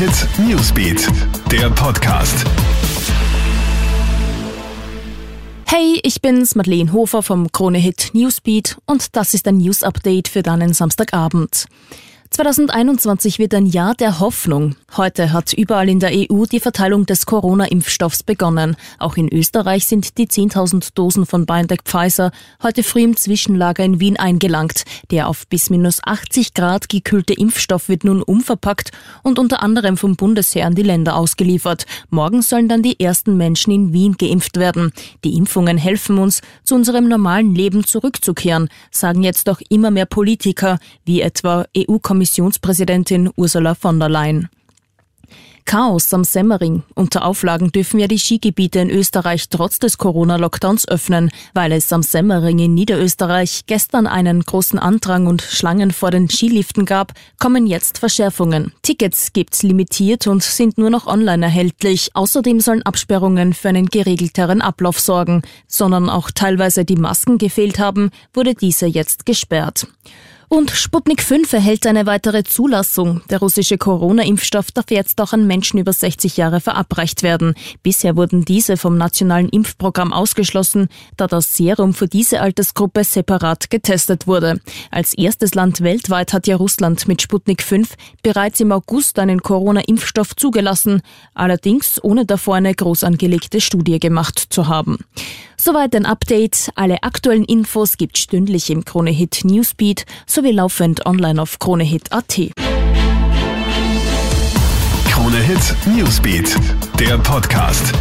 Hit Newsbeat, der Podcast. Hey, ich bin's, Madeleine Hofer vom Krone Hit Newsbeat und das ist ein News Update für deinen Samstagabend. 2021 wird ein Jahr der Hoffnung. Heute hat überall in der EU die Verteilung des Corona-Impfstoffs begonnen. Auch in Österreich sind die 10.000 Dosen von BioNTech Pfizer heute früh im Zwischenlager in Wien eingelangt. Der auf bis minus 80 Grad gekühlte Impfstoff wird nun umverpackt und unter anderem vom Bundesheer an die Länder ausgeliefert. Morgen sollen dann die ersten Menschen in Wien geimpft werden. Die Impfungen helfen uns, zu unserem normalen Leben zurückzukehren, sagen jetzt auch immer mehr Politiker, wie etwa EU-Kommissioner Kommissionspräsidentin Ursula von der Leyen. Chaos am Semmering. Unter Auflagen dürfen ja die Skigebiete in Österreich trotz des Corona-Lockdowns öffnen, weil es am Semmering in Niederösterreich gestern einen großen Andrang und Schlangen vor den Skiliften gab, kommen jetzt Verschärfungen. Tickets gibt's limitiert und sind nur noch online erhältlich. Außerdem sollen Absperrungen für einen geregelteren Ablauf sorgen. Sondern auch teilweise die Masken gefehlt haben, wurde diese jetzt gesperrt. Und Sputnik 5 erhält eine weitere Zulassung. Der russische Corona-Impfstoff darf jetzt auch an Menschen über 60 Jahre verabreicht werden. Bisher wurden diese vom nationalen Impfprogramm ausgeschlossen, da das Serum für diese Altersgruppe separat getestet wurde. Als erstes Land weltweit hat ja Russland mit Sputnik 5 bereits im August einen Corona-Impfstoff zugelassen, allerdings ohne davor eine groß angelegte Studie gemacht zu haben. Soweit ein Update. Alle aktuellen Infos gibt stündlich im Kronehit Newsbeat sowie laufend online auf kronehit.at. Kronehit Newsbeat, der Podcast.